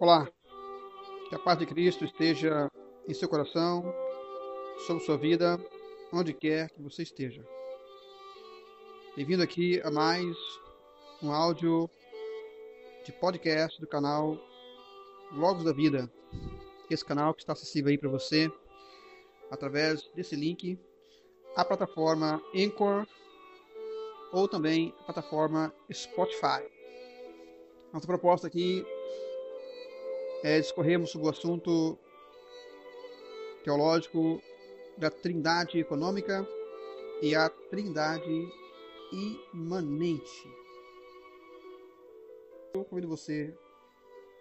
Olá, que a paz de Cristo esteja em seu coração, sobre sua vida, onde quer que você esteja. Bem-vindo aqui a mais um áudio de podcast do canal Logos da Vida. Esse canal que está acessível aí para você através desse link, a plataforma Anchor ou também a plataforma Spotify. Nossa proposta aqui é discorrermos sobre o assunto teológico da trindade econômica e a trindade imanente. Eu convido você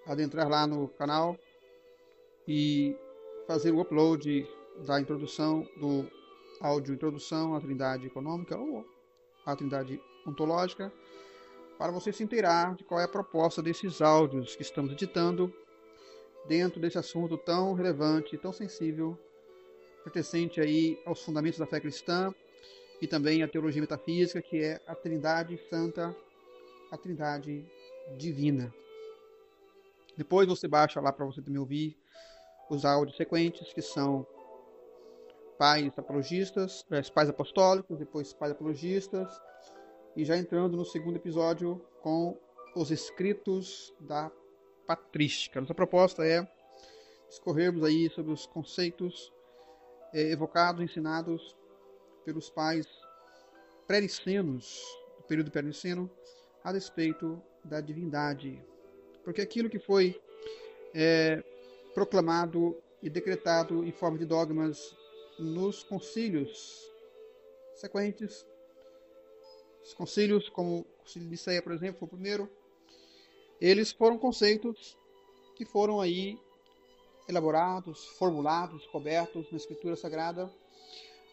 a adentrar lá no canal e fazer o upload da introdução do áudio introdução à trindade econômica ou à trindade ontológica para você se inteirar de qual é a proposta desses áudios que estamos editando dentro desse assunto tão relevante, tão sensível, pertencente aí aos fundamentos da fé cristã e também à teologia metafísica, que é a Trindade Santa, a Trindade Divina. Depois você baixa lá para você também ouvir os áudios sequentes, que são pais apologistas, eh, pais apostólicos, depois pais apologistas, e já entrando no segundo episódio com os escritos da patrística. Nossa proposta é discorrermos aí sobre os conceitos é, evocados, ensinados pelos pais pré-nicenos, do período pré-niceno, a respeito da divindade. Porque aquilo que foi é, proclamado e decretado em forma de dogmas nos concílios sequentes os concílios, como o concílio de Niceia, por exemplo, foi o primeiro, eles foram conceitos que foram aí elaborados, formulados, cobertos na Escritura Sagrada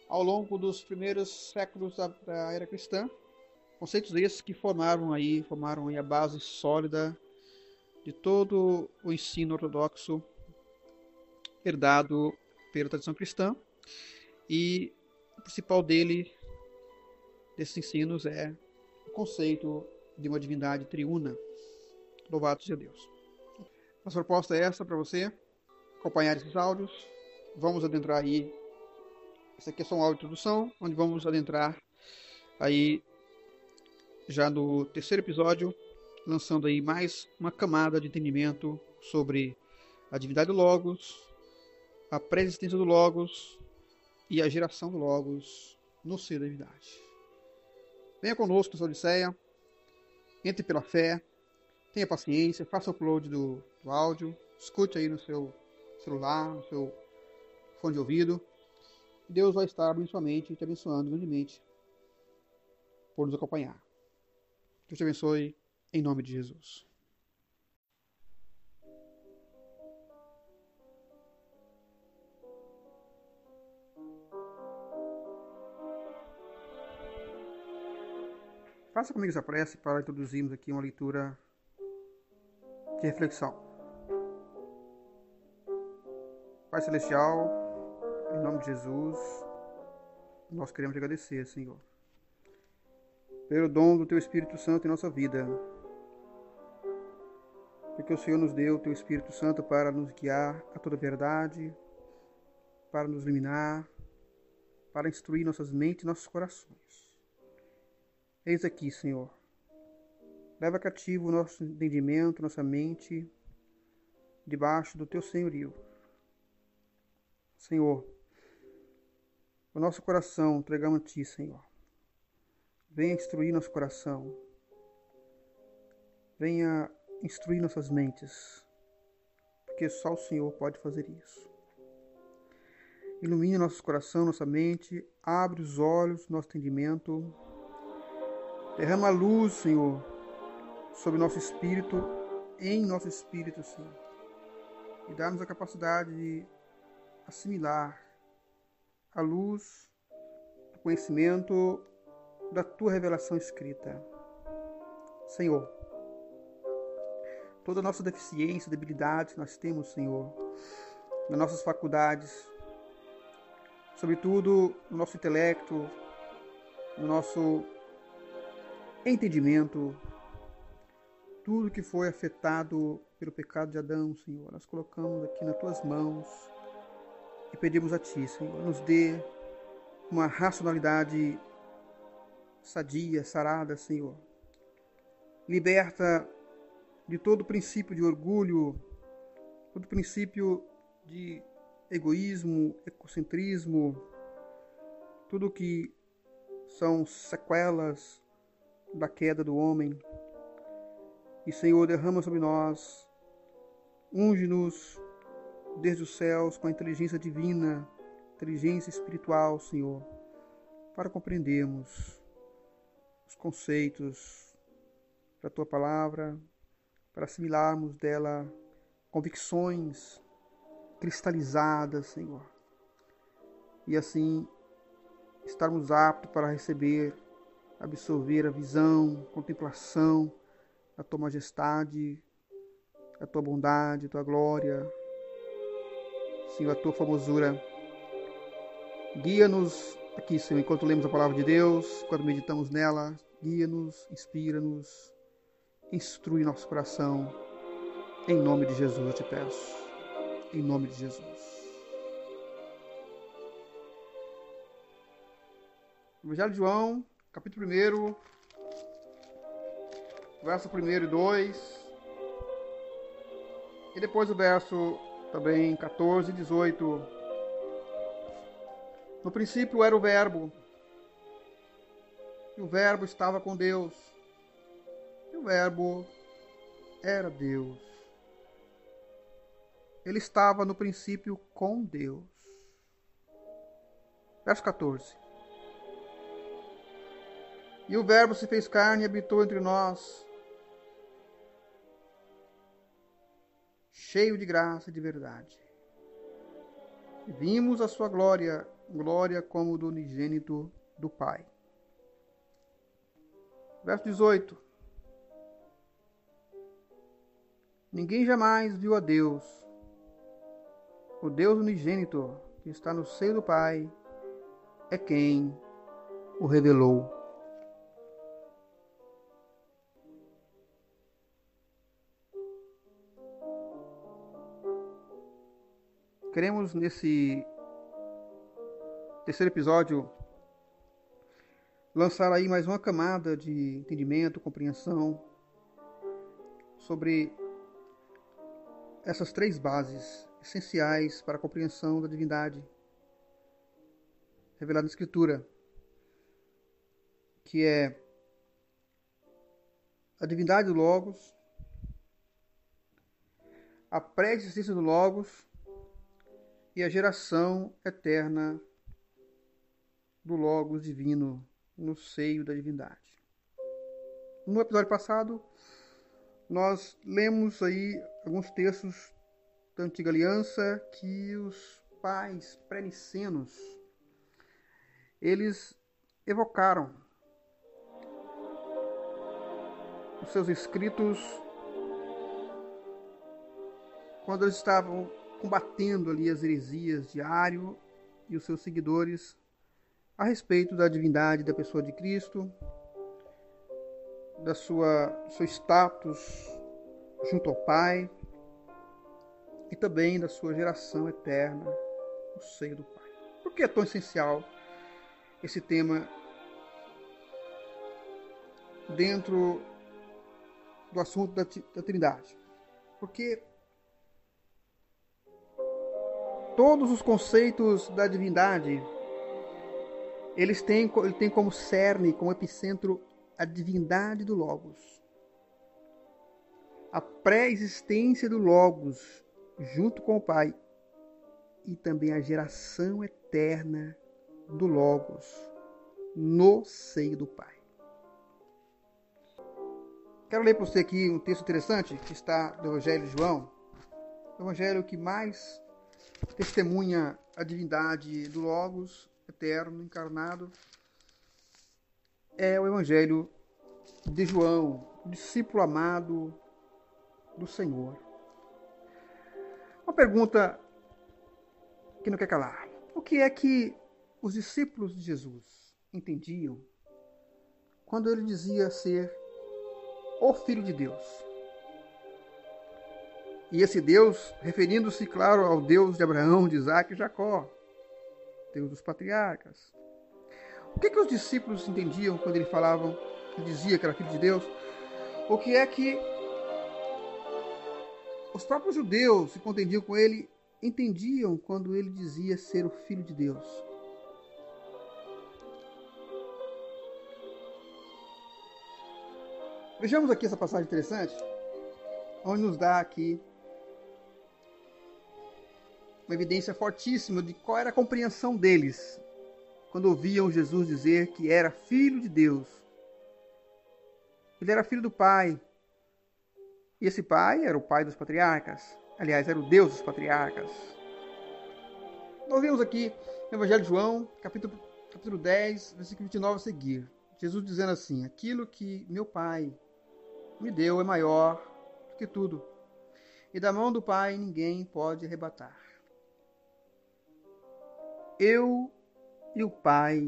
ao longo dos primeiros séculos da, da era cristã. Conceitos esses que formaram aí, formaram aí a base sólida de todo o ensino ortodoxo herdado pela tradição cristã. E o principal dele desses ensinos é o conceito de uma divindade triuna. Louvado seja Deus. Nossa proposta é essa para você, acompanhar esses áudios. Vamos adentrar aí. Esse aqui é só um de introdução, onde vamos adentrar aí já no terceiro episódio, lançando aí mais uma camada de entendimento sobre a divindade do Logos, a pré-existência do Logos e a geração do Logos no ser da divindade. Venha conosco nessa Odisseia. Entre pela fé. Tenha paciência. Faça o upload do, do áudio. Escute aí no seu celular, no seu fone de ouvido. Deus vai estar abrindo sua mente e te abençoando grandemente por nos acompanhar. Deus te abençoe em nome de Jesus. Faça comigo essa prece para introduzirmos aqui uma leitura de reflexão. Pai Celestial, em nome de Jesus, nós queremos agradecer, Senhor, pelo dom do Teu Espírito Santo em nossa vida. Porque o Senhor nos deu o Teu Espírito Santo para nos guiar a toda verdade, para nos iluminar, para instruir nossas mentes e nossos corações. Eis aqui, Senhor. Leva cativo o nosso entendimento, nossa mente, debaixo do teu senhorio. Senhor, o nosso coração entregamos a ti, Senhor. Venha instruir nosso coração. Venha instruir nossas mentes. Porque só o Senhor pode fazer isso. Ilumine nosso coração, nossa mente, abre os olhos, nosso entendimento Derrama luz, Senhor, sobre nosso espírito, em nosso espírito, Senhor. E dá-nos a capacidade de assimilar a luz do conhecimento da tua revelação escrita. Senhor, toda a nossa deficiência, debilidade que nós temos, Senhor, nas nossas faculdades, sobretudo no nosso intelecto, no nosso entendimento, tudo que foi afetado pelo pecado de Adão, Senhor, nós colocamos aqui nas tuas mãos e pedimos a Ti, Senhor, nos dê uma racionalidade sadia, sarada, Senhor. Liberta de todo princípio de orgulho, todo princípio de egoísmo, egocentrismo, tudo que são sequelas da queda do homem. E Senhor, derrama sobre nós, unge-nos desde os céus com a inteligência divina, inteligência espiritual, Senhor, para compreendermos os conceitos da tua palavra, para assimilarmos dela convicções cristalizadas, Senhor. E assim estarmos aptos para receber, absorver a visão, contemplação da tua majestade, a tua bondade, a tua glória, Senhor, a tua famosura. Guia-nos aqui, Senhor, enquanto lemos a palavra de Deus, quando meditamos nela, guia-nos, inspira-nos, instrui nosso coração. Em nome de Jesus eu te peço. Em nome de Jesus. Evangelho de João, capítulo 1, verso 1 e 2. E depois o verso também 14 e 18. No princípio era o Verbo, e o Verbo estava com Deus, e o Verbo era Deus. Ele estava no princípio com Deus. Verso 14. E o Verbo se fez carne e habitou entre nós cheio de graça e de verdade. Vimos a sua glória, glória como do unigênito do Pai. Verso 18. Ninguém jamais viu a Deus, o Deus unigênito que está no seio do Pai, é quem o revelou. Queremos nesse terceiro episódio lançar aí mais uma camada de entendimento, compreensão sobre essas três bases essenciais para a compreensão da divindade revelada na Escritura, que é a divindade do Logos, a pré-existência do Logos e a geração eterna do Logos divino no seio da divindade. No episódio passado, nós lemos aí alguns textos da Antiga Aliança que os pais pré-nicenos eles evocaram os seus escritos quando eles estavam combatendo ali as heresias de Ário e os seus seguidores a respeito da divindade da pessoa de Cristo, da sua seu status junto ao Pai e também da sua geração eterna no seio do Pai. Por que é tão essencial esse tema dentro do assunto da, da Trindade? Porque todos os conceitos da divindade, eles têm, ele tem como cerne, como epicentro, a divindade do Logos. A pré-existência do Logos, junto com o Pai, e também a geração eterna do Logos, no seio do Pai. Quero ler para você aqui um texto interessante que está do Evangelho de João, o Evangelho que mais testemunha a divindade do Logos eterno, encarnado, é o Evangelho de João, discípulo amado do Senhor. Uma pergunta que não quer calar. O que é que os discípulos de Jesus entendiam quando ele dizia ser o Filho de Deus? E esse Deus, referindo-se, claro, ao Deus de Abraão, de Isaac e Jacó, Deus dos patriarcas. O que, que os discípulos entendiam quando ele falavam, ele dizia que era filho de Deus? O que é que os próprios judeus que contendiam com ele entendiam quando ele dizia ser o filho de Deus? Vejamos aqui essa passagem interessante, onde nos dá aqui uma evidência fortíssima de qual era a compreensão deles quando ouviam Jesus dizer que era filho de Deus. Ele era filho do Pai. E esse Pai era o Pai dos patriarcas. Aliás, era o Deus dos patriarcas. Nós vemos aqui no Evangelho de João, capítulo, capítulo 10, versículo 29 a seguir. Jesus dizendo assim: Aquilo que meu Pai me deu é maior do que tudo, e da mão do Pai ninguém pode arrebatar. Eu e o Pai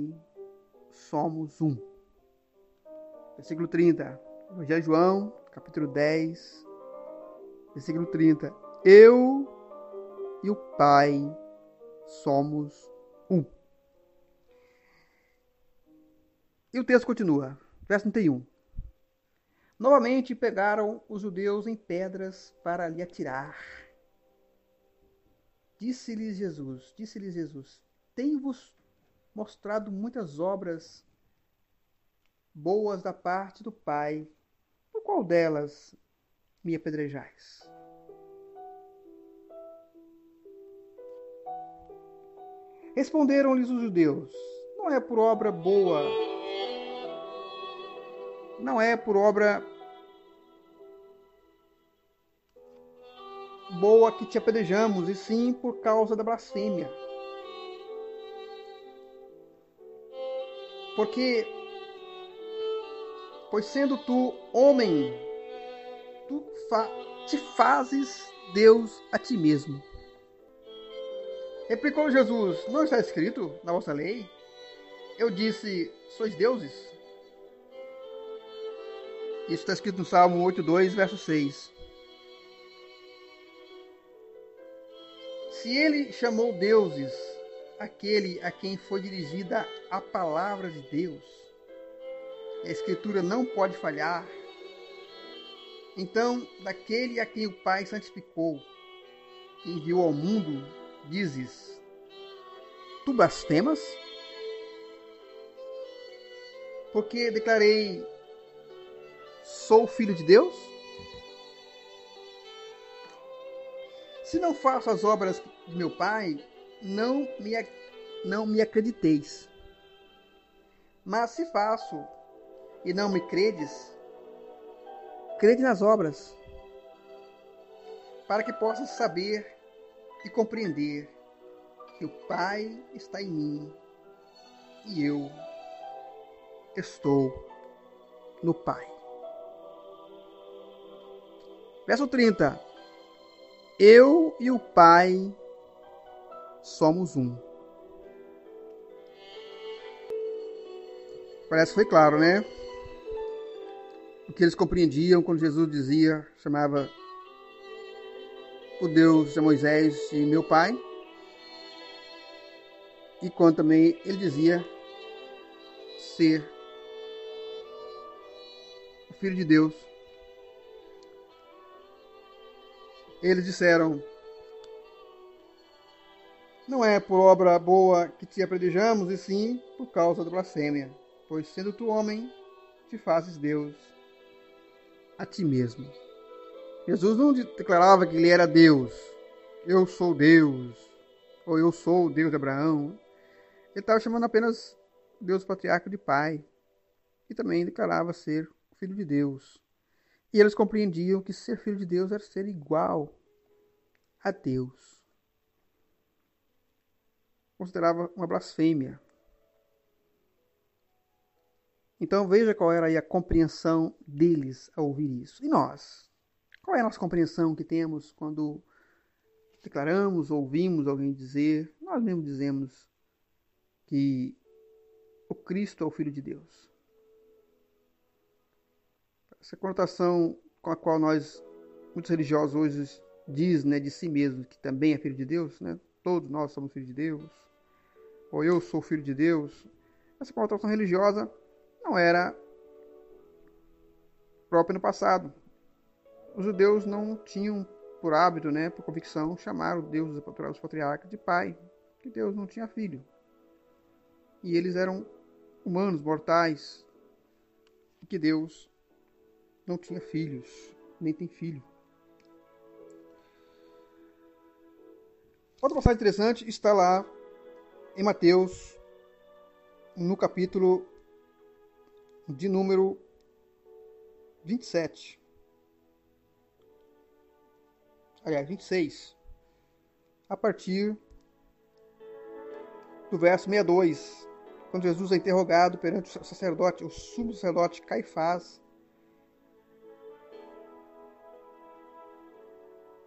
somos um. Versículo 30. Evangelho João, capítulo 10, versículo 30. Eu e o Pai somos um. E o texto continua, verso 31. Novamente pegaram os judeus em pedras para lhe atirar. Disse-lhes Jesus, disse-lhes Jesus: tenho-vos mostrado muitas obras boas da parte do Pai. Por qual delas me apedrejais? Responderam-lhes os judeus: Não é por obra boa, não é por obra boa que te apedrejamos, e sim por causa da blasfêmia. Porque, pois sendo tu homem, tu fa te fazes Deus a ti mesmo. Replicou Jesus: Não está escrito na vossa lei? Eu disse: Sois deuses? Isso está escrito no Salmo 8,2, verso 6. Se ele chamou deuses aquele a quem foi dirigida a palavra de Deus. A Escritura não pode falhar. Então, daquele a quem o Pai santificou, que enviou ao mundo, dizes: Tu blasfemas? Porque declarei: Sou filho de Deus? Se não faço as obras de meu Pai, não me, não me acrediteis. Mas se faço e não me credes, crede nas obras, para que possas saber e compreender que o Pai está em mim e eu estou no Pai. Verso 30. Eu e o Pai somos um. Parece que foi claro, né? O que eles compreendiam quando Jesus dizia, chamava o Deus de Moisés de meu pai. E quando também ele dizia ser o Filho de Deus. Eles disseram: não é por obra boa que te apredejamos, e sim por causa da blasfêmia. Pois sendo tu homem, te fazes Deus a ti mesmo. Jesus não declarava que ele era Deus. Eu sou Deus. Ou eu sou o Deus de Abraão. Ele estava chamando apenas Deus patriarca de pai. E também declarava ser filho de Deus. E eles compreendiam que ser filho de Deus era ser igual a Deus considerava uma blasfêmia. Então veja qual era a compreensão deles ao ouvir isso. E nós? Qual é a nossa compreensão que temos quando declaramos, ouvimos alguém dizer, nós mesmos dizemos que o Cristo é o Filho de Deus? Essa conotação com a qual nós, muitos religiosos hoje, diz né, de si mesmo que também é filho de Deus, né? todos nós somos filhos de Deus, ou eu sou filho de Deus, essa conotação religiosa não era própria no passado. Os judeus não tinham por hábito, né, por convicção, chamar o Deus dos patriarcas de pai, que Deus não tinha filho. E eles eram humanos, mortais, e que Deus não tinha filhos, nem tem filho. Outra passagem interessante está lá em Mateus, no capítulo de número 27. Aliás, 26. A partir do verso 62, quando Jesus é interrogado perante o sacerdote, o sumo sacerdote Caifás,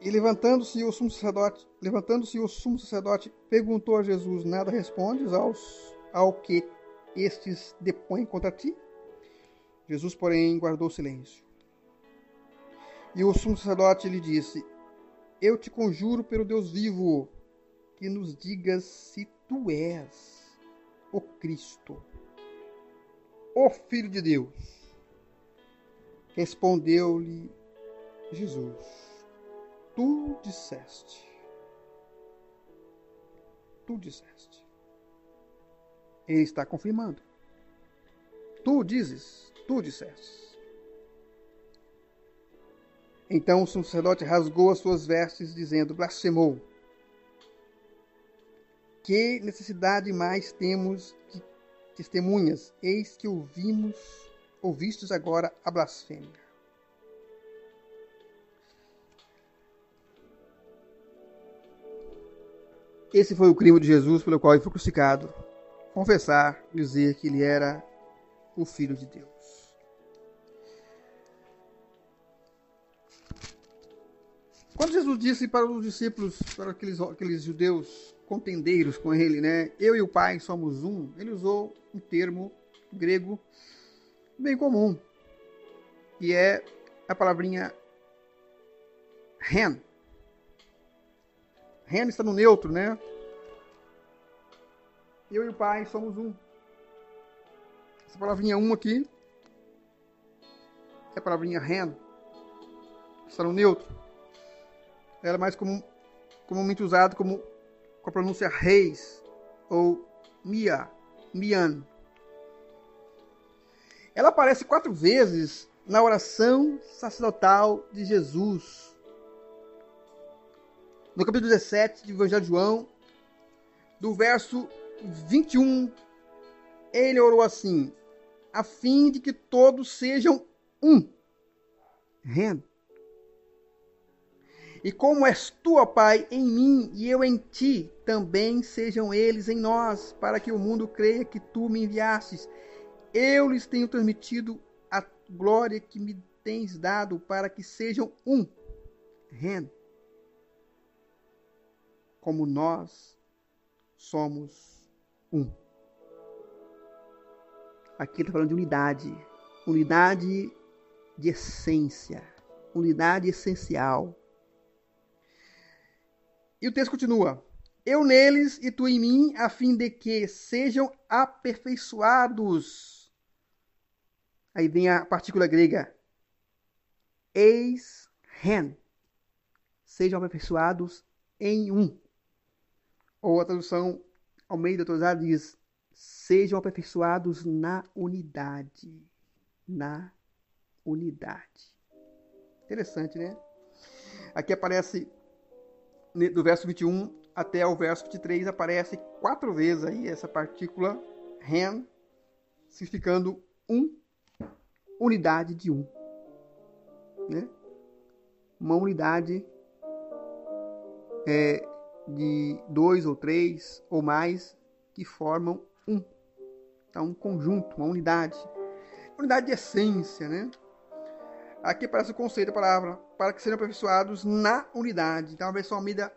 E levantando-se o sumo sacerdote, levantando-se o sumo sacerdote, perguntou a Jesus: Nada respondes aos ao que estes depõem contra ti? Jesus, porém, guardou silêncio. E o sumo sacerdote lhe disse: Eu te conjuro pelo Deus vivo, que nos digas se tu és o Cristo, o Filho de Deus. Respondeu-lhe Jesus tu disseste. Tu disseste. Ele está confirmando. Tu dizes, tu disseste. Então o sacerdote rasgou as suas vestes, dizendo: blasfemou. Que necessidade mais temos de testemunhas? Eis que ouvimos, ouvistes agora a blasfêmia. Esse foi o crime de Jesus pelo qual ele foi crucificado. Confessar, dizer que ele era o Filho de Deus. Quando Jesus disse para os discípulos, para aqueles, aqueles judeus contendeiros com ele, né? Eu e o Pai somos um, ele usou um termo grego bem comum, que é a palavrinha ren, Ren está no neutro, né? Eu e o Pai somos um. Essa palavrinha um aqui é a palavrinha ren. Está no neutro. Ela é mais comum, comumente usada como com a pronúncia reis ou mia, mian. Ela aparece quatro vezes na oração sacerdotal de Jesus no capítulo 17 do Evangelho de João, do verso 21, ele orou assim: a fim de que todos sejam um. Ren. E como és tu, ó Pai, em mim e eu em ti, também sejam eles em nós, para que o mundo creia que tu me enviastes. Eu lhes tenho transmitido a glória que me tens dado, para que sejam um. Ren como nós somos um. Aqui está falando de unidade, unidade de essência, unidade essencial. E o texto continua: Eu neles e tu em mim, a fim de que sejam aperfeiçoados. Aí vem a partícula grega eis ren. Sejam aperfeiçoados em um. Ou a tradução Almeida atualizada diz: sejam aperfeiçoados na unidade. Na unidade. Interessante, né? Aqui aparece, do verso 21 até o verso 23, aparece quatro vezes aí essa partícula ren, significando um, unidade de um. Né? Uma unidade é, de dois ou três ou mais que formam um. Então, um conjunto, uma unidade. Unidade de essência, né? Aqui aparece o conceito da palavra, para que sejam aperfeiçoados na unidade. Então, a versão Almeida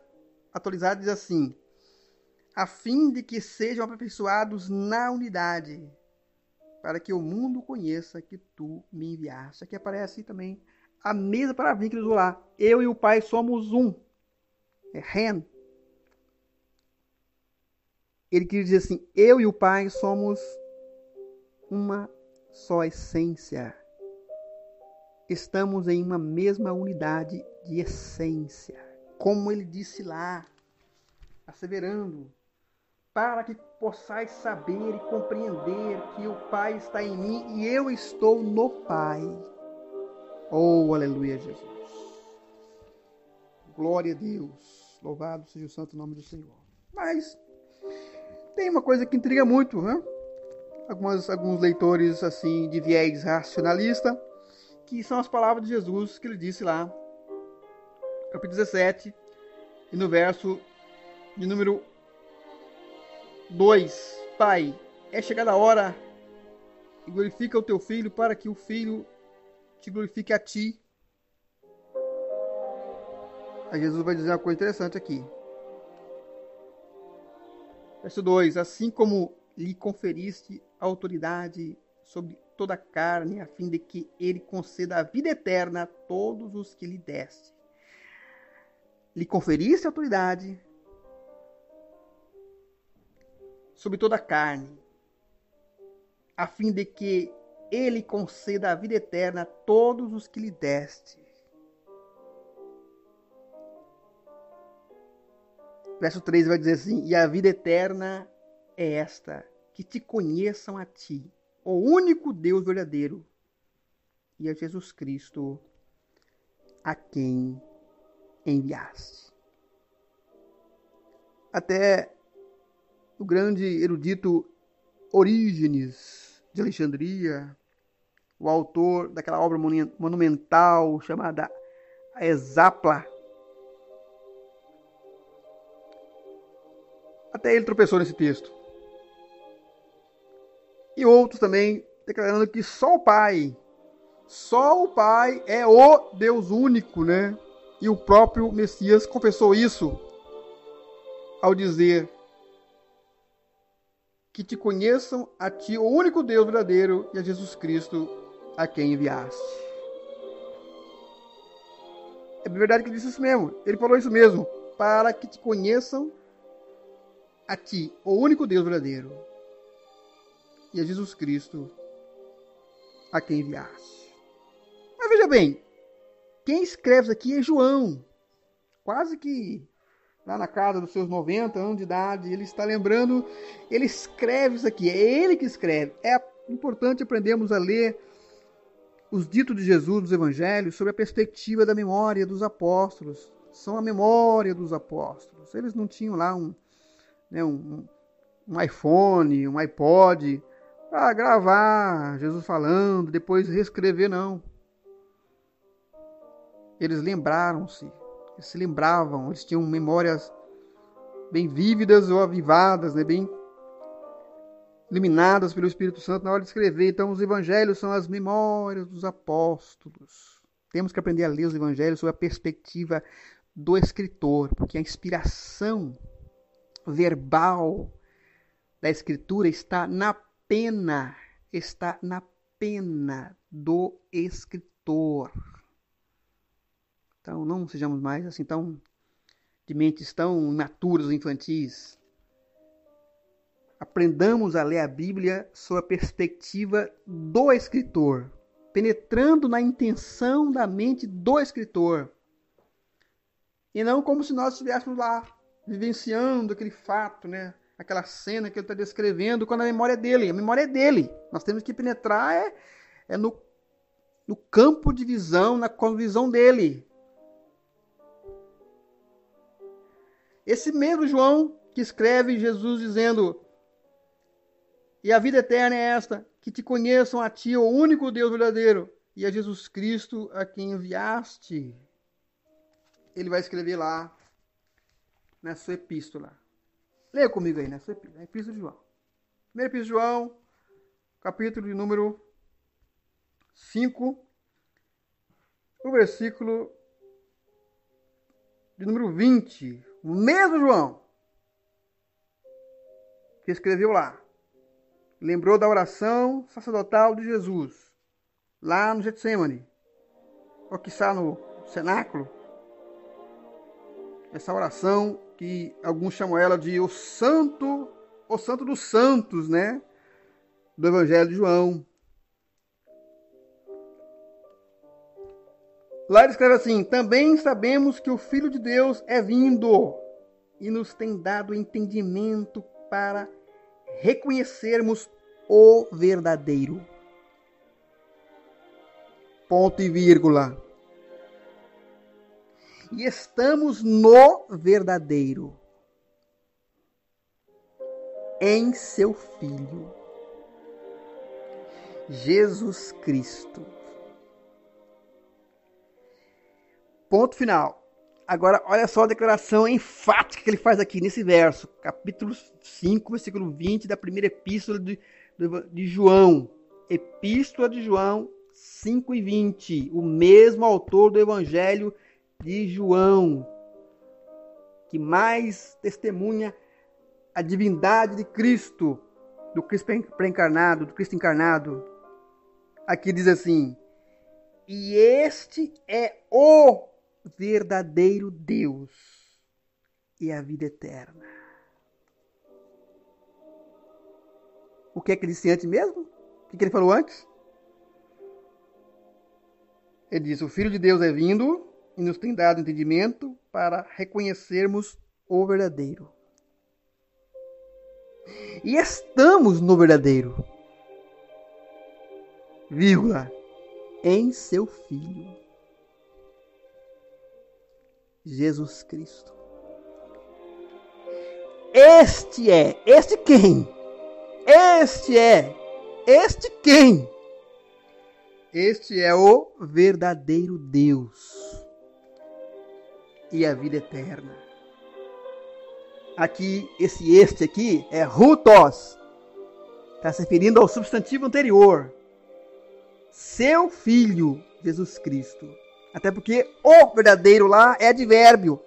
atualizada diz assim: a fim de que sejam aperfeiçoados na unidade, para que o mundo conheça que tu me enviaste. Aqui aparece também a mesma palavrinha que ele usou lá. Eu e o Pai somos um. É Ren. Ele queria dizer assim: eu e o Pai somos uma só essência. Estamos em uma mesma unidade de essência. Como ele disse lá, asseverando, para que possais saber e compreender que o Pai está em mim e eu estou no Pai. Oh, aleluia, Jesus. Glória a Deus. Louvado seja o santo nome do Senhor. Mas tem uma coisa que intriga muito, né? Algumas, alguns leitores assim de viés racionalista, que são as palavras de Jesus que ele disse lá, capítulo 17, e no verso de número 2: Pai, é chegada a hora e glorifica o teu filho para que o filho te glorifique a ti. Aí Jesus vai dizer uma coisa interessante aqui. Verso 2: Assim como lhe conferiste autoridade sobre toda a carne, a fim de que ele conceda a vida eterna a todos os que lhe deste. Lhe conferiste autoridade sobre toda a carne, a fim de que ele conceda a vida eterna a todos os que lhe deste. Verso 3 vai dizer assim: E a vida eterna é esta, que te conheçam a ti, o único Deus verdadeiro, e a Jesus Cristo, a quem enviaste. Até o grande erudito Orígenes de Alexandria, o autor daquela obra monumental chamada Exapla. Até ele tropeçou nesse texto. E outros também declarando que só o Pai, só o Pai é o Deus único, né? E o próprio Messias confessou isso ao dizer que te conheçam a ti, o único Deus verdadeiro, e a Jesus Cristo, a quem enviaste. É verdade que ele disse isso mesmo. Ele falou isso mesmo. Para que te conheçam a ti, o único Deus verdadeiro, e a Jesus Cristo, a quem enviaste. Mas veja bem, quem escreve isso aqui é João. Quase que lá na casa dos seus 90 anos de idade, ele está lembrando, ele escreve isso aqui, é ele que escreve. É importante aprendermos a ler os ditos de Jesus dos evangelhos sobre a perspectiva da memória dos apóstolos. São a memória dos apóstolos. Eles não tinham lá um, né, um, um iPhone, um iPod para gravar Jesus falando, depois reescrever, não. Eles lembraram-se, eles se lembravam, eles tinham memórias bem vívidas ou avivadas, né, bem iluminadas pelo Espírito Santo na hora de escrever. Então, os evangelhos são as memórias dos apóstolos. Temos que aprender a ler os evangelhos sob a perspectiva do escritor, porque a inspiração verbal da escritura está na pena, está na pena do escritor. Então, não sejamos mais assim tão de mentes tão imaturas infantis. Aprendamos a ler a Bíblia sob a perspectiva do escritor, penetrando na intenção da mente do escritor. E não como se nós estivéssemos lá vivenciando aquele fato, né? aquela cena que ele está descrevendo, quando a memória é dele. A memória é dele. Nós temos que penetrar é, é no, no campo de visão, na visão dele. Esse mesmo João que escreve Jesus dizendo: e a vida eterna é esta: que te conheçam a ti, o único Deus verdadeiro, e a Jesus Cristo a quem enviaste. Ele vai escrever lá na sua epístola. Leia comigo aí nessa epístola, na epístola de João. Primeira epístola de João, capítulo de número 5, o versículo de número 20. O mesmo João que escreveu lá lembrou da oração sacerdotal de Jesus, lá no Getsemane, ou que está no cenáculo. Essa oração que alguns chamam ela de o santo, o santo dos santos, né? Do Evangelho de João. Lá ele escreve assim: Também sabemos que o Filho de Deus é vindo e nos tem dado entendimento para reconhecermos o verdadeiro. Ponto e vírgula. E estamos no verdadeiro, em seu Filho, Jesus Cristo. Ponto final. Agora, olha só a declaração enfática que ele faz aqui nesse verso, capítulo 5, versículo 20 da primeira epístola de, de João. Epístola de João 5 e 20. O mesmo autor do Evangelho de João, que mais testemunha a divindade de Cristo, do Cristo pré-encarnado, do Cristo encarnado. Aqui diz assim: E este é o verdadeiro Deus e a vida eterna. O que é que ele disse antes mesmo? O que, é que ele falou antes? Ele diz: O Filho de Deus é vindo e nos tem dado entendimento para reconhecermos o verdadeiro. E estamos no verdadeiro, vírgula, em seu Filho. Jesus Cristo. Este é, este quem? Este é, este quem? Este é o verdadeiro Deus e a vida eterna. Aqui, esse este aqui é rutos. Está se referindo ao substantivo anterior. Seu filho, Jesus Cristo. Até porque o verdadeiro lá é advérbio.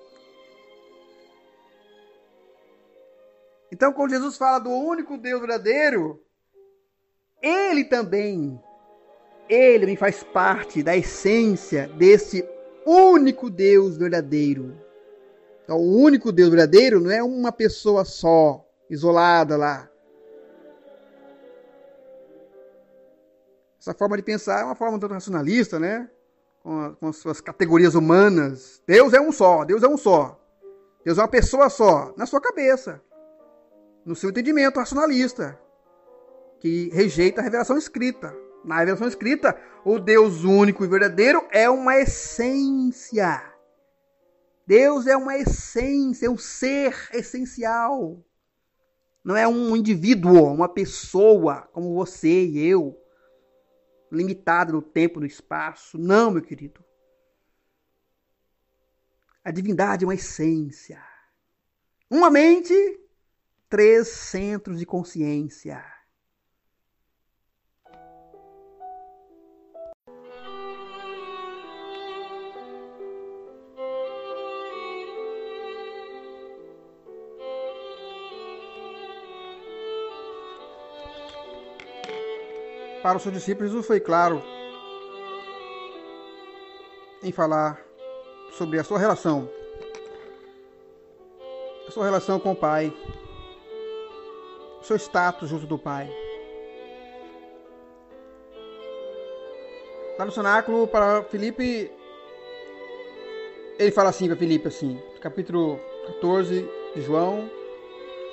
Então, quando Jesus fala do único Deus verdadeiro, ele também, ele faz parte da essência desse único Deus verdadeiro. Então, o único Deus verdadeiro não é uma pessoa só, isolada lá. Essa forma de pensar é uma forma tanto racionalista, né? Com, a, com as suas categorias humanas. Deus é um só, Deus é um só. Deus é uma pessoa só, na sua cabeça. No seu entendimento racionalista. Que rejeita a revelação escrita. Na revelação escrita, o Deus único e verdadeiro é uma essência. Deus é uma essência, é um ser essencial. Não é um indivíduo, uma pessoa como você e eu, limitado no tempo, no espaço. Não, meu querido. A divindade é uma essência. Uma mente, três centros de consciência. Para os seus discípulos, Jesus foi claro em falar sobre a sua relação, a sua relação com o Pai, o seu status junto do Pai. Lá no cenáculo, para Felipe, ele fala assim para Felipe, assim, capítulo 14 de João,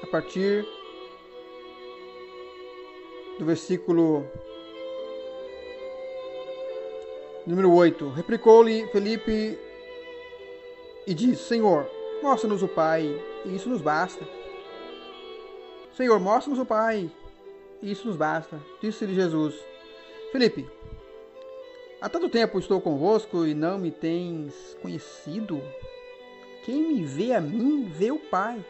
a partir do versículo Número 8. Replicou-lhe Felipe e disse: Senhor, mostra-nos o Pai, e isso nos basta. Senhor, mostra-nos o Pai, e isso nos basta. Disse-lhe Jesus: Felipe, há tanto tempo estou convosco e não me tens conhecido? Quem me vê a mim, vê o Pai.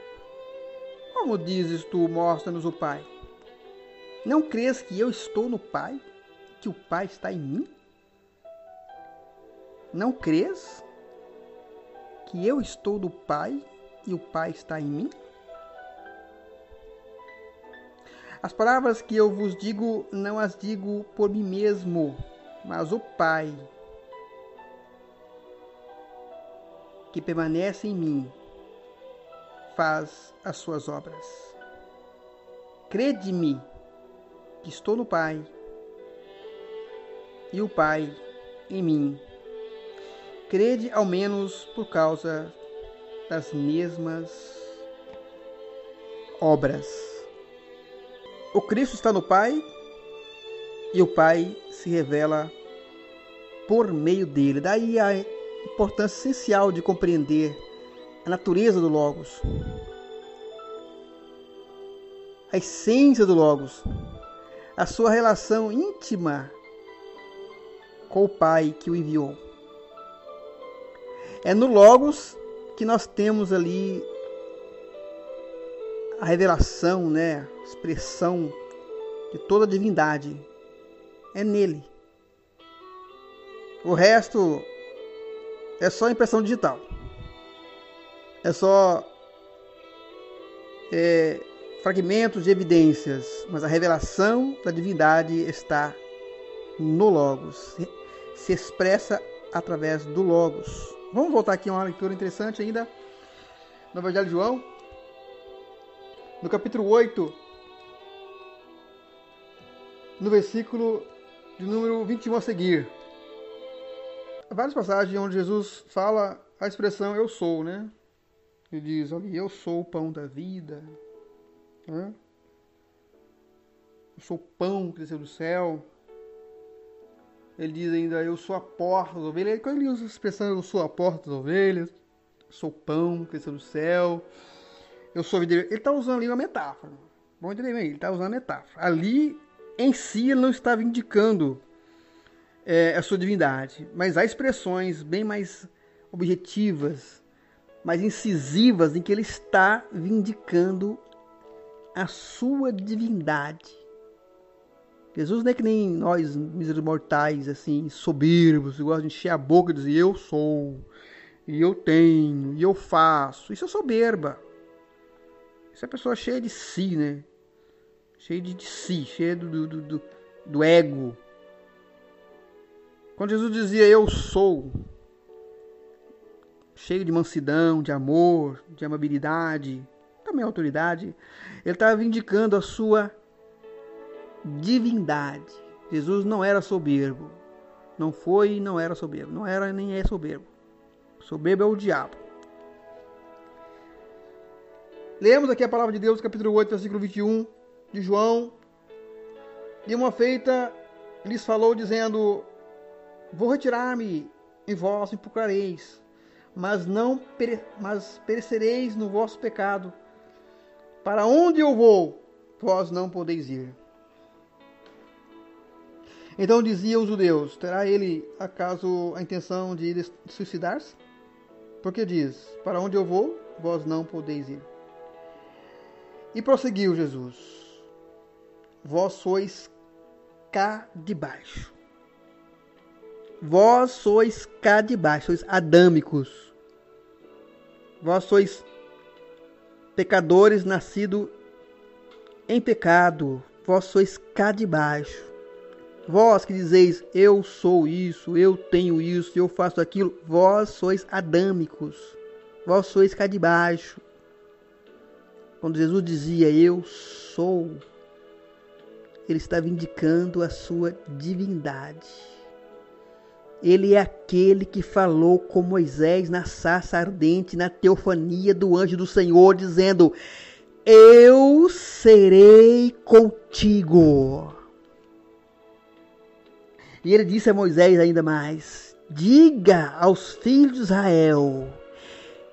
Como dizes tu, mostra-nos o Pai? Não crês que eu estou no Pai, que o Pai está em mim? Não crês que eu estou do Pai e o Pai está em mim? As palavras que eu vos digo, não as digo por mim mesmo, mas o Pai, que permanece em mim faz as suas obras. Crede-me que estou no Pai e o Pai em mim. Crede ao menos por causa das mesmas obras. O Cristo está no Pai e o Pai se revela por meio dele. Daí a importância essencial de compreender a natureza do Logos, a essência do Logos, a sua relação íntima com o Pai que o enviou. É no Logos que nós temos ali a revelação, né, a expressão de toda a divindade. É nele. O resto é só impressão digital. É só é, fragmentos de evidências, mas a revelação da divindade está no Logos, se expressa através do Logos. Vamos voltar aqui a uma leitura interessante ainda no Evangelho de João, no capítulo 8, no versículo de número 21 a seguir. Há várias passagens onde Jesus fala a expressão eu sou, né? Ele diz ali, eu sou o pão da vida. Né? Eu sou o pão que desceu do céu. Ele diz ainda, eu sou a porta das ovelhas. Quando ele usa a expressão eu sou a porta das ovelhas, sou pão que do céu, eu sou a vida. Ele está usando ali uma metáfora. Vamos entender bem, ele está usando a metáfora. Ali, em si, ele não estava indicando é, a sua divindade, mas há expressões bem mais objetivas, mais incisivas, em que ele está vindicando a sua divindade. Jesus não é que nem nós, míseros mortais, assim, soberbos, que gostam de encher a boca e dizer eu sou, e eu tenho, e eu faço. Isso é soberba. Isso é pessoa cheia de si, né? Cheia de, de si, cheia do, do, do, do ego. Quando Jesus dizia eu sou, cheio de mansidão, de amor, de amabilidade, também autoridade, ele estava indicando a sua divindade. Jesus não era soberbo. Não foi e não era soberbo. Não era nem é soberbo. Soberbo é o diabo. Lemos aqui a palavra de Deus, capítulo 8, versículo 21 de João. De uma feita lhes falou, dizendo: Vou retirar-me em vós e procurareis, mas não pere mas perecereis no vosso pecado. Para onde eu vou, vós não podeis ir. Então diziam os judeus: Terá ele acaso a intenção de suicidar-se? Porque diz: Para onde eu vou, vós não podeis ir. E prosseguiu Jesus: Vós sois cá de baixo Vós sois cá de baixo, sois adâmicos. Vós sois pecadores nascidos em pecado. Vós sois cá de baixo. Vós que dizeis, eu sou isso, eu tenho isso, eu faço aquilo, vós sois adâmicos. Vós sois cá de baixo. Quando Jesus dizia, eu sou, ele estava indicando a sua divindade. Ele é aquele que falou com Moisés na sarça ardente, na teofania do anjo do Senhor, dizendo: Eu serei contigo. E ele disse a Moisés ainda mais: Diga aos filhos de Israel: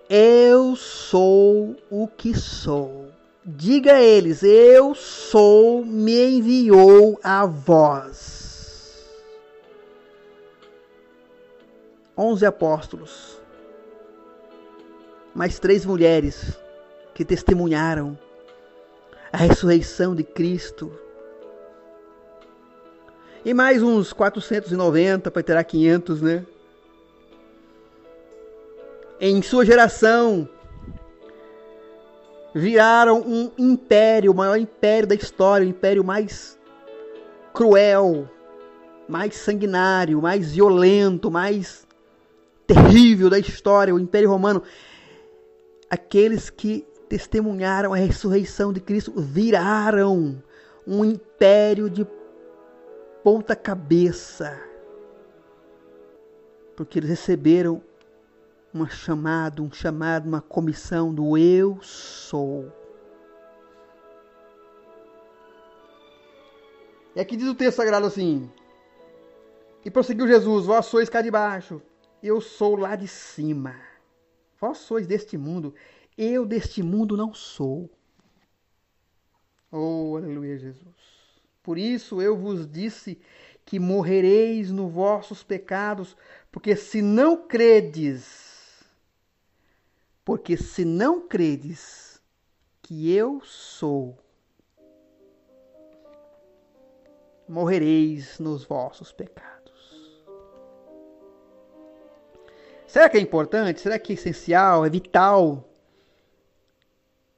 Eu sou o que sou. Diga a eles: Eu sou, me enviou a vós. onze apóstolos, mais três mulheres que testemunharam a ressurreição de Cristo. E mais uns 490 para terá 500, né? Em sua geração, viraram um império, o maior império da história, o império mais cruel, mais sanguinário, mais violento, mais terrível da história, o Império Romano, aqueles que testemunharam a ressurreição de Cristo viraram um império de ponta cabeça, porque eles receberam uma chamada, um chamado, uma comissão do eu sou. E aqui diz o texto sagrado assim: E prosseguiu Jesus: Vós sois cá de baixo, eu sou lá de cima. Vós sois deste mundo, eu deste mundo não sou. Oh, aleluia, Jesus. Por isso eu vos disse que morrereis nos vossos pecados, porque se não credes, porque se não credes que eu sou, morrereis nos vossos pecados. Será que é importante? Será que é essencial? É vital?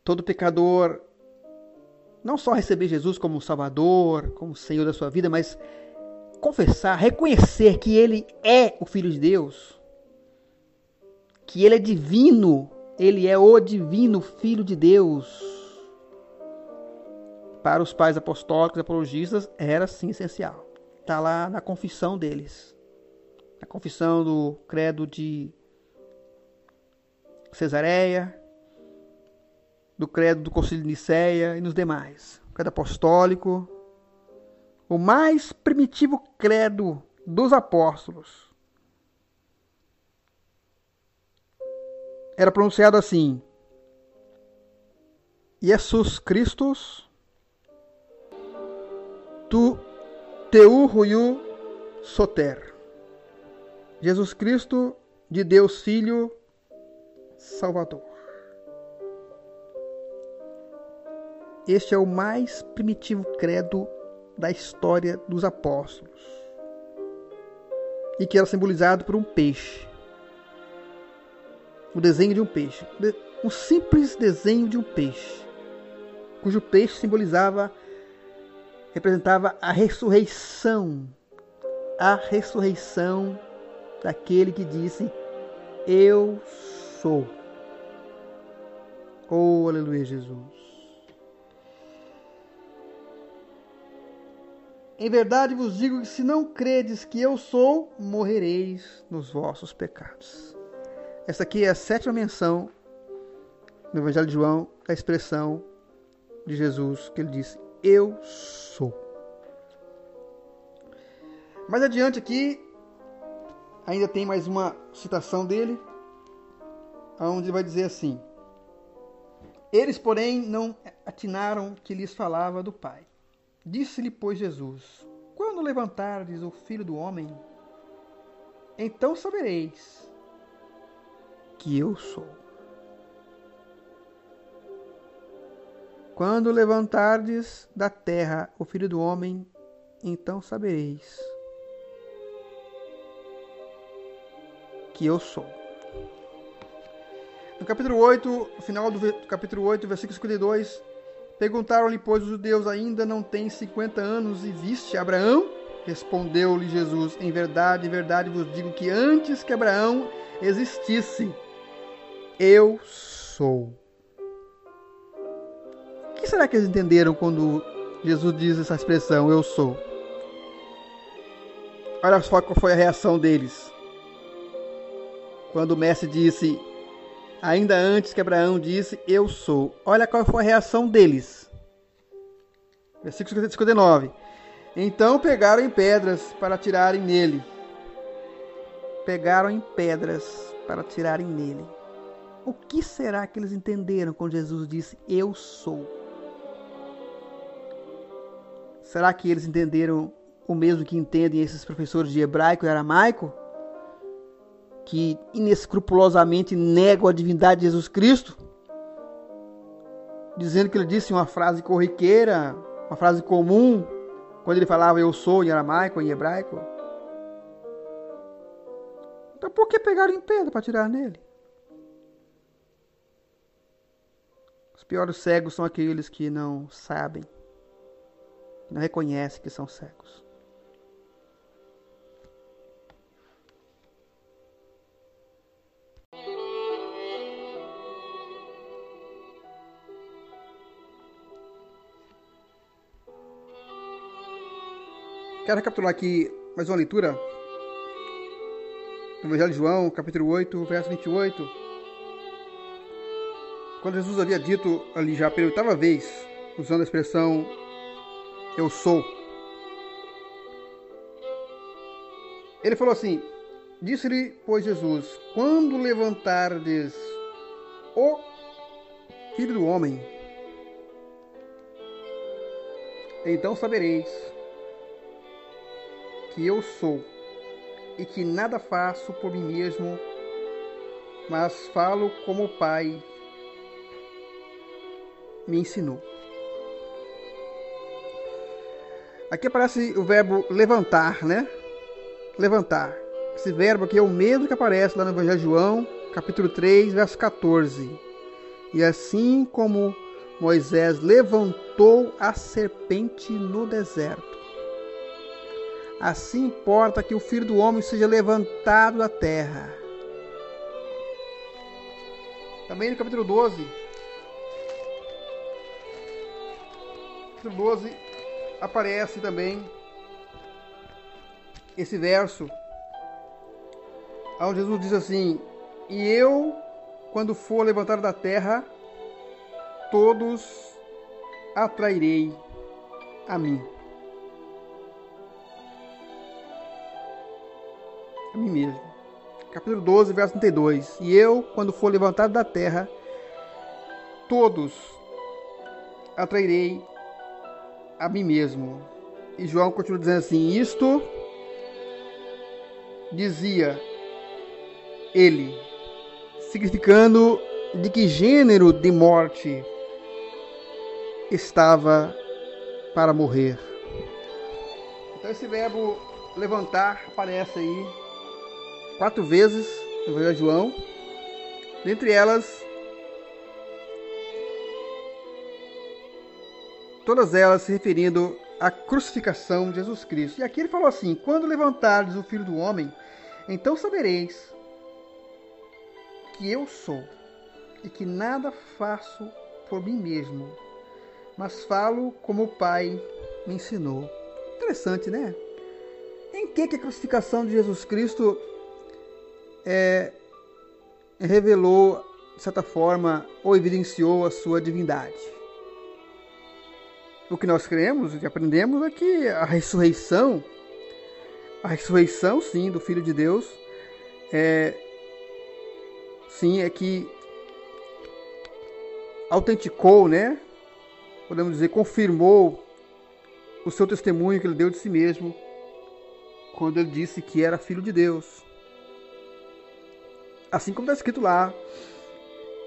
Todo pecador não só receber Jesus como Salvador, como Senhor da sua vida, mas confessar, reconhecer que Ele é o Filho de Deus, que Ele é divino, Ele é o divino Filho de Deus. Para os pais apostólicos e apologistas, era sim essencial. Está lá na confissão deles. Na confissão do credo de Cesareia, do credo do Concílio de Nicéia e nos demais. O credo apostólico, o mais primitivo credo dos apóstolos. Era pronunciado assim: Jesus Christus, tu teu ruiu soter. Jesus Cristo, de Deus Filho, Salvador. Este é o mais primitivo credo da história dos apóstolos. E que era simbolizado por um peixe. O desenho de um peixe. Um simples desenho de um peixe. Cujo peixe simbolizava, representava a ressurreição. A ressurreição daquele que disse: Eu sou. Oh, aleluia, Jesus. Em verdade vos digo que se não credes que eu sou, morrereis nos vossos pecados. Essa aqui é a sétima menção no Evangelho de João da expressão de Jesus que ele disse: Eu sou. Mais adiante aqui, ainda tem mais uma citação dele, onde vai dizer assim: Eles, porém, não atinaram que lhes falava do Pai. Disse-lhe, pois, Jesus: Quando levantardes o filho do homem, então sabereis que eu sou. Quando levantardes da terra o filho do homem, então sabereis que eu sou. No capítulo 8, no final do capítulo 8, versículo 52, Perguntaram-lhe, pois, os judeus: Ainda não tem cinquenta anos e viste Abraão? Respondeu-lhe Jesus: Em verdade, em verdade vos digo que antes que Abraão existisse, eu sou. O que será que eles entenderam quando Jesus diz essa expressão, eu sou? Olha só qual foi a reação deles. Quando o mestre disse: ainda antes que Abraão disse: Eu sou. Olha qual foi a reação deles. Versículo 59. Então pegaram em pedras para tirarem nele. Pegaram em pedras para tirarem nele. O que será que eles entenderam quando Jesus disse: Eu sou? Será que eles entenderam o mesmo que entendem esses professores de hebraico e aramaico? Que inescrupulosamente negam a divindade de Jesus Cristo, dizendo que ele disse uma frase corriqueira, uma frase comum, quando ele falava eu sou em aramaico, em hebraico. Então por que pegaram em pedra para tirar nele? Os piores cegos são aqueles que não sabem, que não reconhecem que são cegos. Quero recapitular aqui mais uma leitura. Evangelho de João, capítulo 8, verso 28. Quando Jesus havia dito ali já pela oitava vez, usando a expressão eu sou. Ele falou assim: Disse-lhe, pois, Jesus: Quando levantardes o Filho do Homem, então sabereis que eu sou e que nada faço por mim mesmo, mas falo como o Pai me ensinou. Aqui aparece o verbo levantar, né? Levantar. Esse verbo aqui é o mesmo que aparece lá no Evangelho de João, capítulo 3, verso 14. E assim como Moisés levantou a serpente no deserto, assim importa que o filho do homem seja levantado da terra. Também no capítulo 12, capítulo 12 aparece também esse verso onde Jesus diz assim: E eu, quando for levantado da terra, todos atrairei a mim. A mim mesmo. Capítulo 12, verso 32. E eu, quando for levantado da terra, todos atrairei a mim mesmo. E João continua dizendo assim: Isto dizia ele, significando de que gênero de morte estava para morrer. Então esse verbo levantar aparece aí quatro vezes no Evangelho de João. Dentre elas, todas elas se referindo à crucificação de Jesus Cristo. E aqui ele falou assim: Quando levantares o Filho do Homem, então sabereis que eu sou e que nada faço por mim mesmo, mas falo como o Pai me ensinou. Interessante, né? Em que, que a crucificação de Jesus Cristo é, revelou, de certa forma, ou evidenciou a sua divindade? O que nós cremos e aprendemos é que a ressurreição, a ressurreição, sim, do Filho de Deus, é, sim, é que autenticou, né? Podemos dizer, confirmou o seu testemunho que ele deu de si mesmo quando ele disse que era filho de Deus. Assim como está escrito lá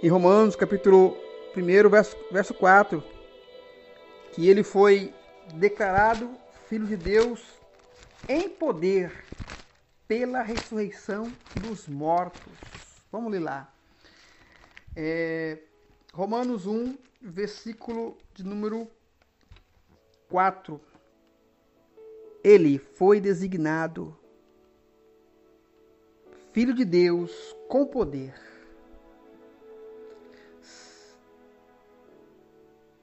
em Romanos, capítulo 1, verso, verso 4, que ele foi declarado filho de Deus em poder pela ressurreição dos mortos. Vamos ler lá. É, Romanos 1, versículo de número 4. Ele foi designado Filho de Deus com poder.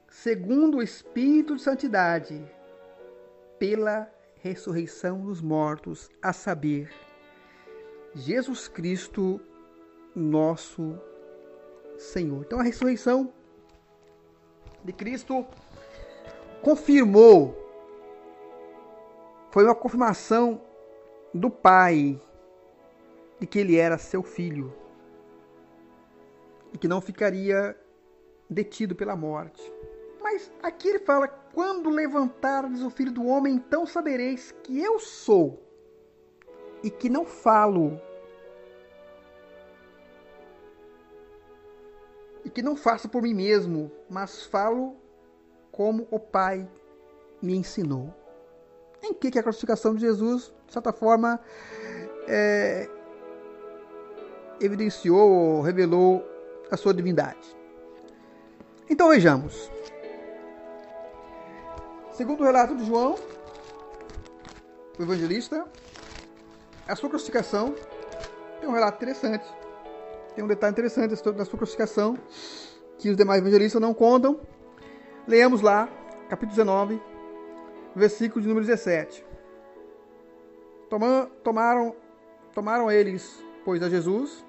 Segundo o Espírito de Santidade, pela ressurreição dos mortos, a saber, Jesus Cristo nosso Senhor. Então a ressurreição de Cristo confirmou, foi uma confirmação do Pai de que ele era seu filho e que não ficaria detido pela morte. Mas aqui ele fala: quando levantardes o filho do homem, então sabereis que eu sou e que não falo que não faço por mim mesmo, mas falo como o Pai me ensinou. Em que, que a crucificação de Jesus, de certa forma, é, evidenciou ou revelou a sua divindade. Então vejamos. Segundo o relato de João, o evangelista, a sua crucificação tem um relato interessante tem um detalhe interessante da sua crucificação que os demais evangelistas não contam. Leamos lá, capítulo 19, versículo de número 17. tomaram, tomaram eles, pois, a Jesus,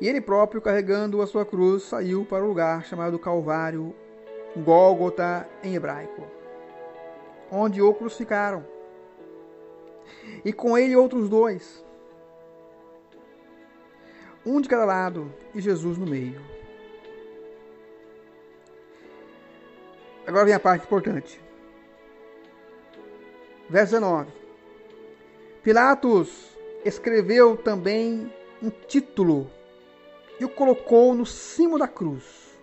e ele próprio, carregando a sua cruz, saiu para o lugar chamado Calvário, Gólgota em hebraico, onde o crucificaram. E com ele outros dois, um de cada lado e Jesus no meio. Agora vem a parte importante. Verso 19. Pilatos escreveu também um título e o colocou no cimo da cruz.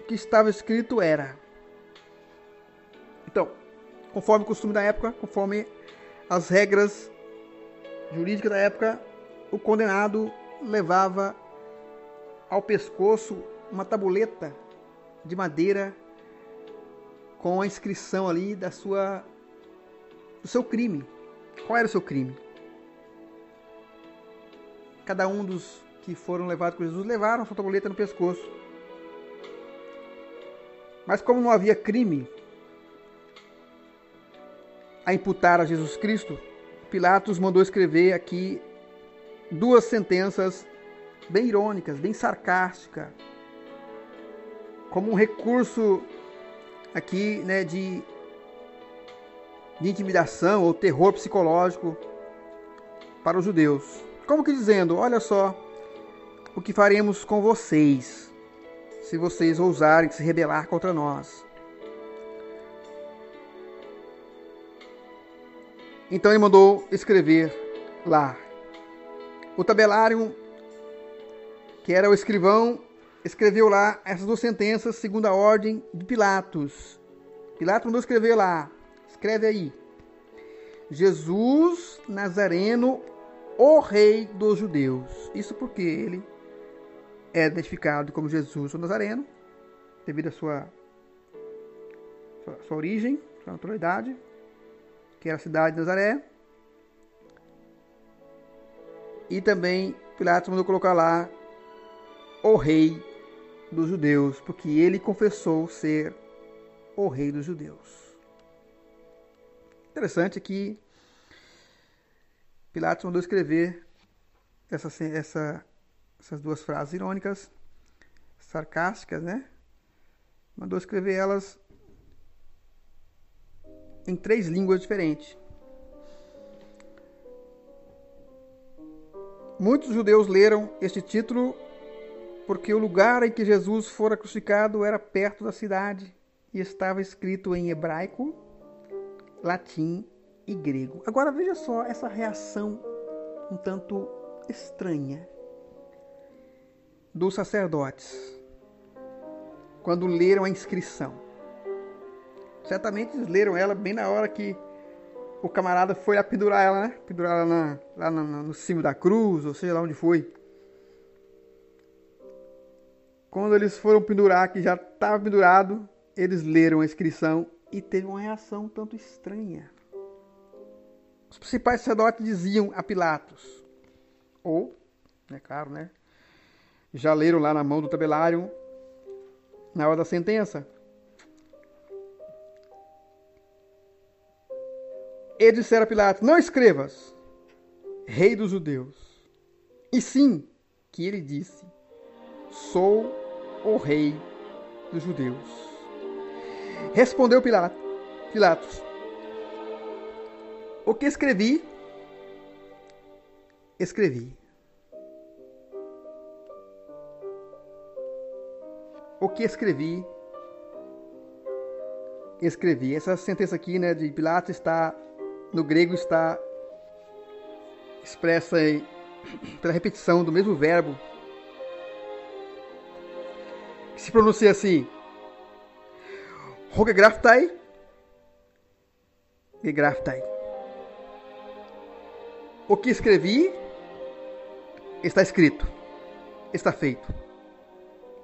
O que estava escrito era. Então, conforme o costume da época, conforme as regras jurídicas da época, o condenado levava ao pescoço uma tabuleta de madeira com a inscrição ali da sua do seu crime. Qual era o seu crime? Cada um dos que foram levados com Jesus levaram sua tabuleta no pescoço. Mas como não havia crime a imputar a Jesus Cristo, Pilatos mandou escrever aqui duas sentenças bem irônicas, bem sarcásticas, como um recurso aqui né, de, de intimidação ou terror psicológico para os judeus. Como que dizendo, olha só, o que faremos com vocês se vocês ousarem se rebelar contra nós. Então ele mandou escrever lá. O tabelário, que era o escrivão, escreveu lá essas duas sentenças segundo a ordem de Pilatos. Pilatos mandou escrever lá. Escreve aí. Jesus Nazareno, o rei dos judeus. Isso porque ele é identificado como Jesus o Nazareno, devido à sua, sua, sua origem, sua naturalidade, que era a cidade de Nazaré. E também Pilatos mandou colocar lá o rei dos judeus, porque ele confessou ser o rei dos judeus. Interessante que Pilatos mandou escrever essa, essa essas duas frases irônicas, sarcásticas, né? Mandou escrever elas em três línguas diferentes. Muitos judeus leram este título porque o lugar em que Jesus fora crucificado era perto da cidade e estava escrito em hebraico, latim e grego. Agora veja só essa reação um tanto estranha dos sacerdotes quando leram a inscrição. Certamente eles leram ela bem na hora que o camarada foi a pendurar ela, né? Pendurar ela na, lá no, no cimo da cruz, ou seja lá onde foi. Quando eles foram pendurar, que já estava pendurado, eles leram a inscrição e teve uma reação um tanto estranha. Os principais sacerdotes diziam a Pilatos, ou, é claro, né? já leram lá na mão do tabelário na hora da sentença. E disseram a Pilatos: Não escrevas, Rei dos Judeus. E sim, que ele disse: Sou o Rei dos Judeus. Respondeu Pilatos: O que escrevi, escrevi. o que escrevi, escrevi. Essa sentença aqui, né, de Pilatos está no grego está expressa aí, pela repetição do mesmo verbo que se pronuncia assim: Rogegraftai, Gegraftai. O que escrevi está escrito, está feito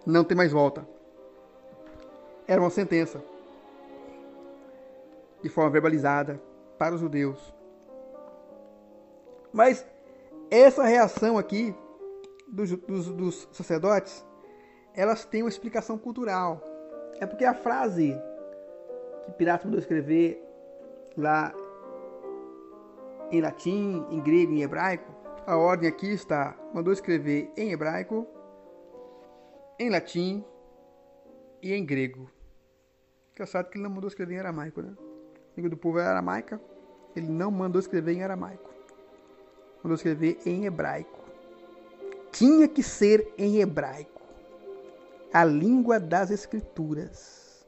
não tem mais volta. Era uma sentença de forma verbalizada para os judeus. Mas essa reação aqui dos, dos, dos sacerdotes, elas têm uma explicação cultural. É porque a frase que Pilatos mandou escrever lá em latim, em grego, em hebraico. A ordem aqui está, mandou escrever em hebraico, em latim e em grego. Engraçado que ele não mandou escrever em aramaico, né? A língua do povo é aramaica, ele não mandou escrever em aramaico. Mandou escrever em hebraico. Tinha que ser em hebraico. A língua das escrituras.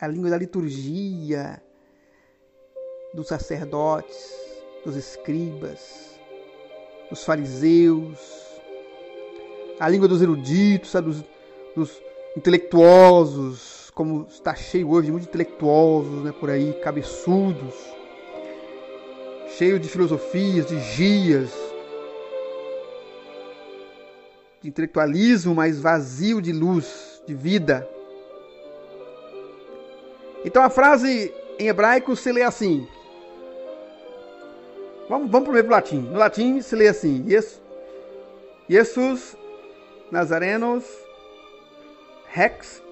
A língua da liturgia, dos sacerdotes, dos escribas, dos fariseus, a língua dos eruditos, sabe, dos, dos intelectuosos, como está cheio hoje de muitos intelectuosos né, por aí, cabeçudos, cheio de filosofias, de gias, de intelectualismo, mas vazio de luz, de vida. Então a frase em hebraico se lê assim: Vamos, vamos primeiro para o latim. No latim se lê assim: Jesus Nazarenos Rex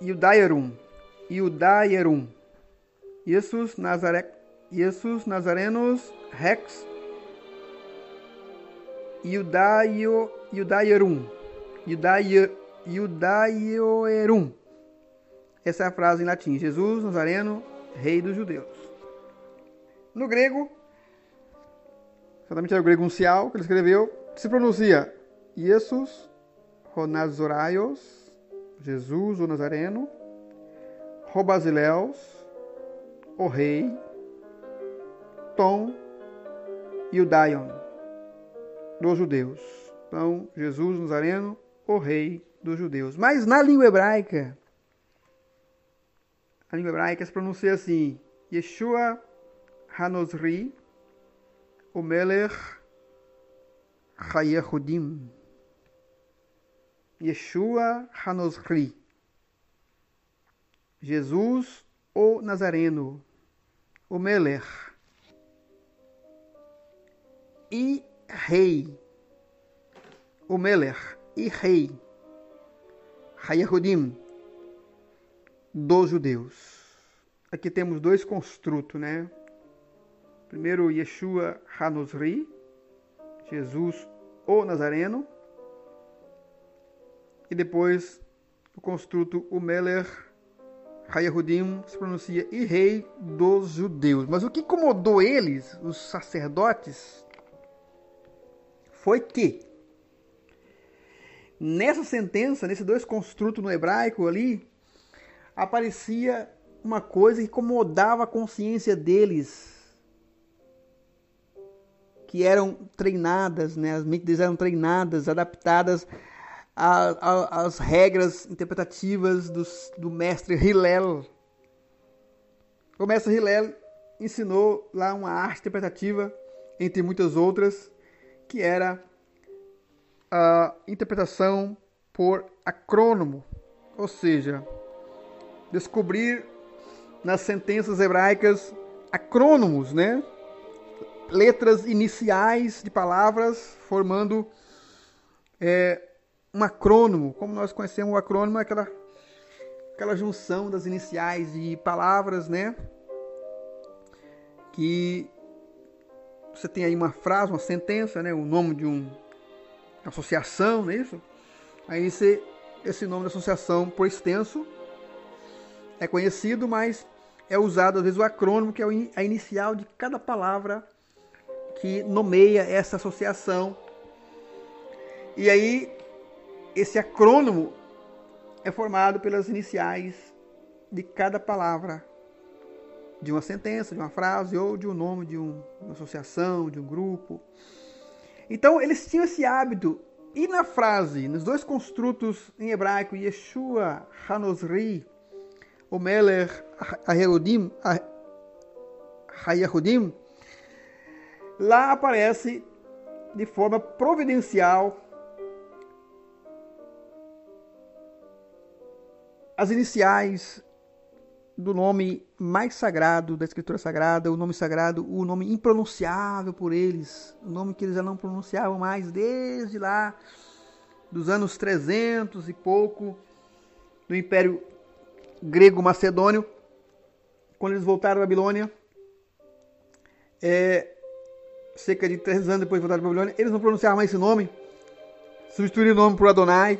Iudaierum. Iudaierum. Jesus Nazare Jesus Nazarenos Rex Iudaio Iudaierum. Iudaioerum. Essa é a frase em latim: Jesus Nazareno, Rei dos Judeus. No grego, exatamente é o grego uncial que ele escreveu, se pronuncia Jesus Ronazoraios, Jesus o Nazareno, Robasileus, o Rei, Tom e o Daion, dos judeus. Então, Jesus Nazareno, o Rei dos judeus. Mas na língua hebraica, a língua hebraica se pronuncia assim: Yeshua Hanosri, o Melech Hayehudim. Yeshua Hanosri. Jesus o Nazareno, o Melech. E rei. O Melech e rei. Hayehudim dos judeus. Aqui temos dois construtos, né? Primeiro, Yeshua Hanosri, Jesus o Nazareno. E depois, o construto o Meler Hayehudim se pronuncia e rei dos judeus. Mas o que incomodou eles, os sacerdotes, foi que nessa sentença, nesses dois construtos no hebraico ali, aparecia uma coisa que incomodava a consciência deles, que eram treinadas, né? as mentes deles eram treinadas, adaptadas às regras interpretativas dos, do mestre Hillel. O mestre Hillel ensinou lá uma arte interpretativa, entre muitas outras, que era a interpretação por acrônomo, ou seja, descobrir nas sentenças hebraicas acrônomos, né? Letras iniciais de palavras formando é, um acrônomo. Como nós conhecemos o acrônimo, é aquela, aquela junção das iniciais de palavras, né? Que você tem aí uma frase, uma sentença, né? O nome de um, uma associação, não é isso? Aí você, esse nome da associação, por extenso, é conhecido, mas é usado às vezes o acrônimo, que é a inicial de cada palavra que nomeia essa associação. E aí, esse acrônimo é formado pelas iniciais de cada palavra de uma sentença, de uma frase ou de um nome de um, uma associação, de um grupo. Então, eles tinham esse hábito. E na frase, nos dois construtos em hebraico, Yeshua Hanosri, o Meler Hayehudim, Hayehudim, lá aparece de forma providencial as iniciais do nome mais sagrado da Escritura Sagrada, o nome sagrado, o nome impronunciável por eles, o nome que eles já não pronunciavam mais desde lá dos anos 300 e pouco do Império grego macedônio, quando eles voltaram à Babilônia, é, cerca de três anos depois de voltar à Babilônia, eles não pronunciavam mais esse nome, substituíram o nome por Adonai,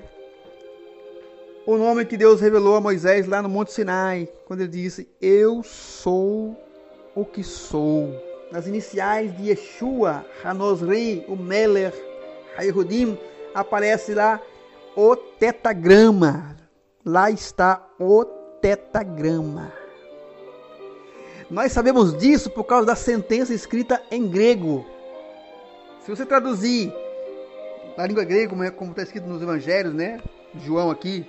o nome que Deus revelou a Moisés lá no Monte Sinai, quando ele disse: Eu sou o que sou. Nas iniciais de Yeshua, Hanosri, o Meller, Hayehudim, aparece lá o tetagrama. Lá está o tetagrama. Nós sabemos disso por causa da sentença escrita em grego. Se você traduzir na língua grega, como é, está escrito nos evangelhos, né? João aqui,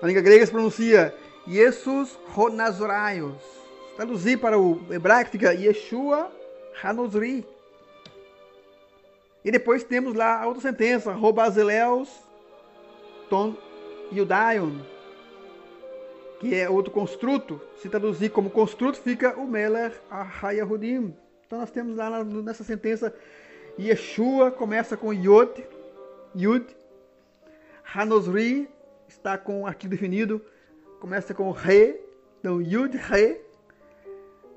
na língua grega se pronuncia Jesus Ronazoraios. Traduzir para o hebraico fica Yeshua Hanozri. E depois temos lá a outra sentença, Robazeleus Ton Yudaion que é outro construto. Se traduzir como construto, fica o Meler Ahayahudim. Então nós temos lá nessa sentença, Yeshua começa com Yod, Yud. Hanosri está com o artigo definido, começa com Re, então Yud, Re.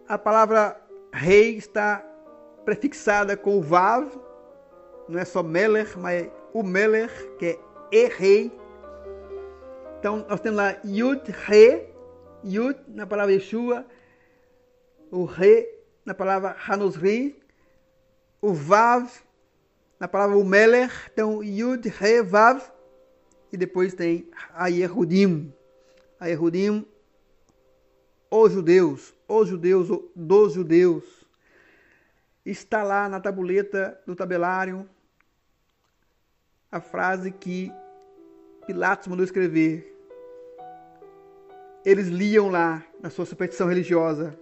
A palavra Rei está prefixada com o Vav, não é só Meler, mas o Meler, que é E-Rei, então, nós temos lá Yud, Re, Yud na palavra Yeshua, o Re na palavra Hanosri, o Vav na palavra Umeler, então Yud, Re, Vav, e depois tem Ayehudim. Ayehudim, os judeus, os judeus, dos judeus. Está lá na tabuleta do tabelário a frase que Pilatos mandou escrever. Eles liam lá na sua superstição religiosa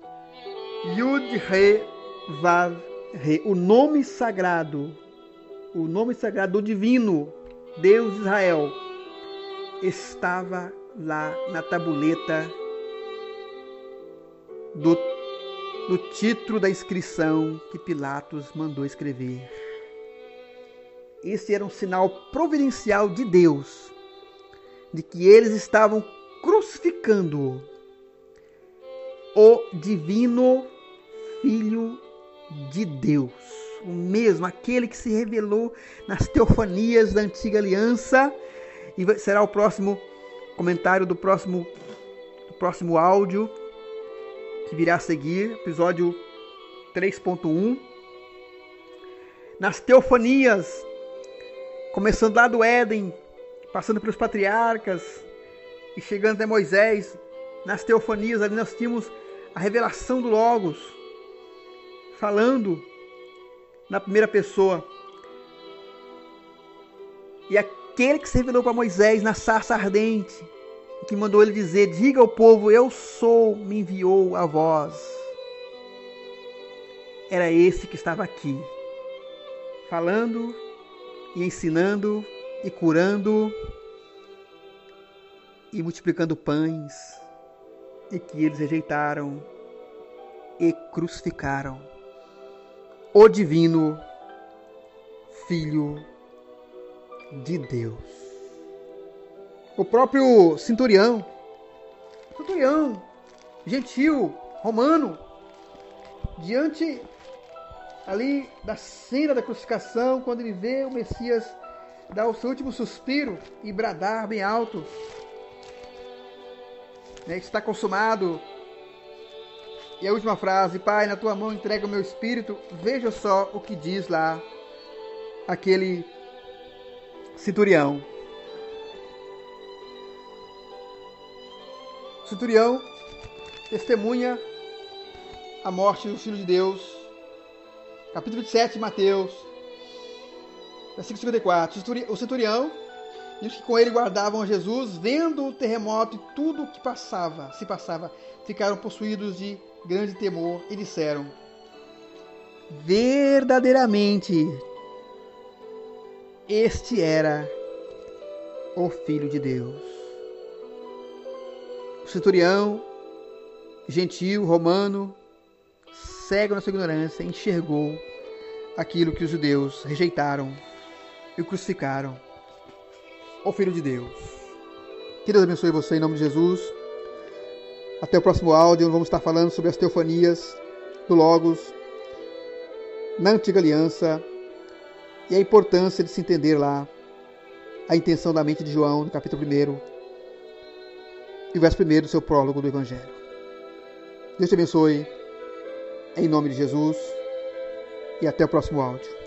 Yud Re Vav Re, o nome sagrado, o nome sagrado do divino Deus de Israel estava lá na tabuleta do, do título da inscrição que Pilatos mandou escrever. Esse era um sinal providencial de Deus de que eles estavam crucificando o divino Filho de Deus, o mesmo, aquele que se revelou nas teofanias da antiga aliança, e será o próximo comentário do próximo, do próximo áudio que virá a seguir, episódio 3.1. Nas teofanias, começando lá do Éden, passando pelos patriarcas e chegando até Moisés, nas teofanias ali nós tínhamos a revelação do Logos, falando na primeira pessoa. E aquele que se revelou para Moisés na sarça ardente, que mandou ele dizer: Diga ao povo, eu sou, me enviou a voz. Era esse que estava aqui, falando e ensinando e curando e multiplicando pães, e que eles rejeitaram e crucificaram o divino Filho de Deus. O próprio centurião, centurião, gentil, romano, diante ali da cena da crucificação, quando ele vê o Messias dar o seu último suspiro e bradar bem alto. Né, está consumado. E a última frase, Pai, na tua mão entrega o meu espírito. Veja só o que diz lá aquele centurião. Centurião testemunha a morte do Filho de Deus. Capítulo 27 de Mateus, Versículo 54. O centurião e os que com ele guardavam Jesus, vendo o terremoto e tudo o que passava, se passava, ficaram possuídos de grande temor e disseram: Verdadeiramente, este era o Filho de Deus. O centurião, gentil, romano, cego na sua ignorância, enxergou aquilo que os judeus rejeitaram e crucificaram. O Filho de Deus. Que Deus abençoe você em nome de Jesus. Até o próximo áudio, vamos estar falando sobre as teofanias do Logos na Antiga Aliança e a importância de se entender lá a intenção da mente de João, no capítulo 1 e verso 1 do seu prólogo do Evangelho. Deus te abençoe, em nome de Jesus, e até o próximo áudio.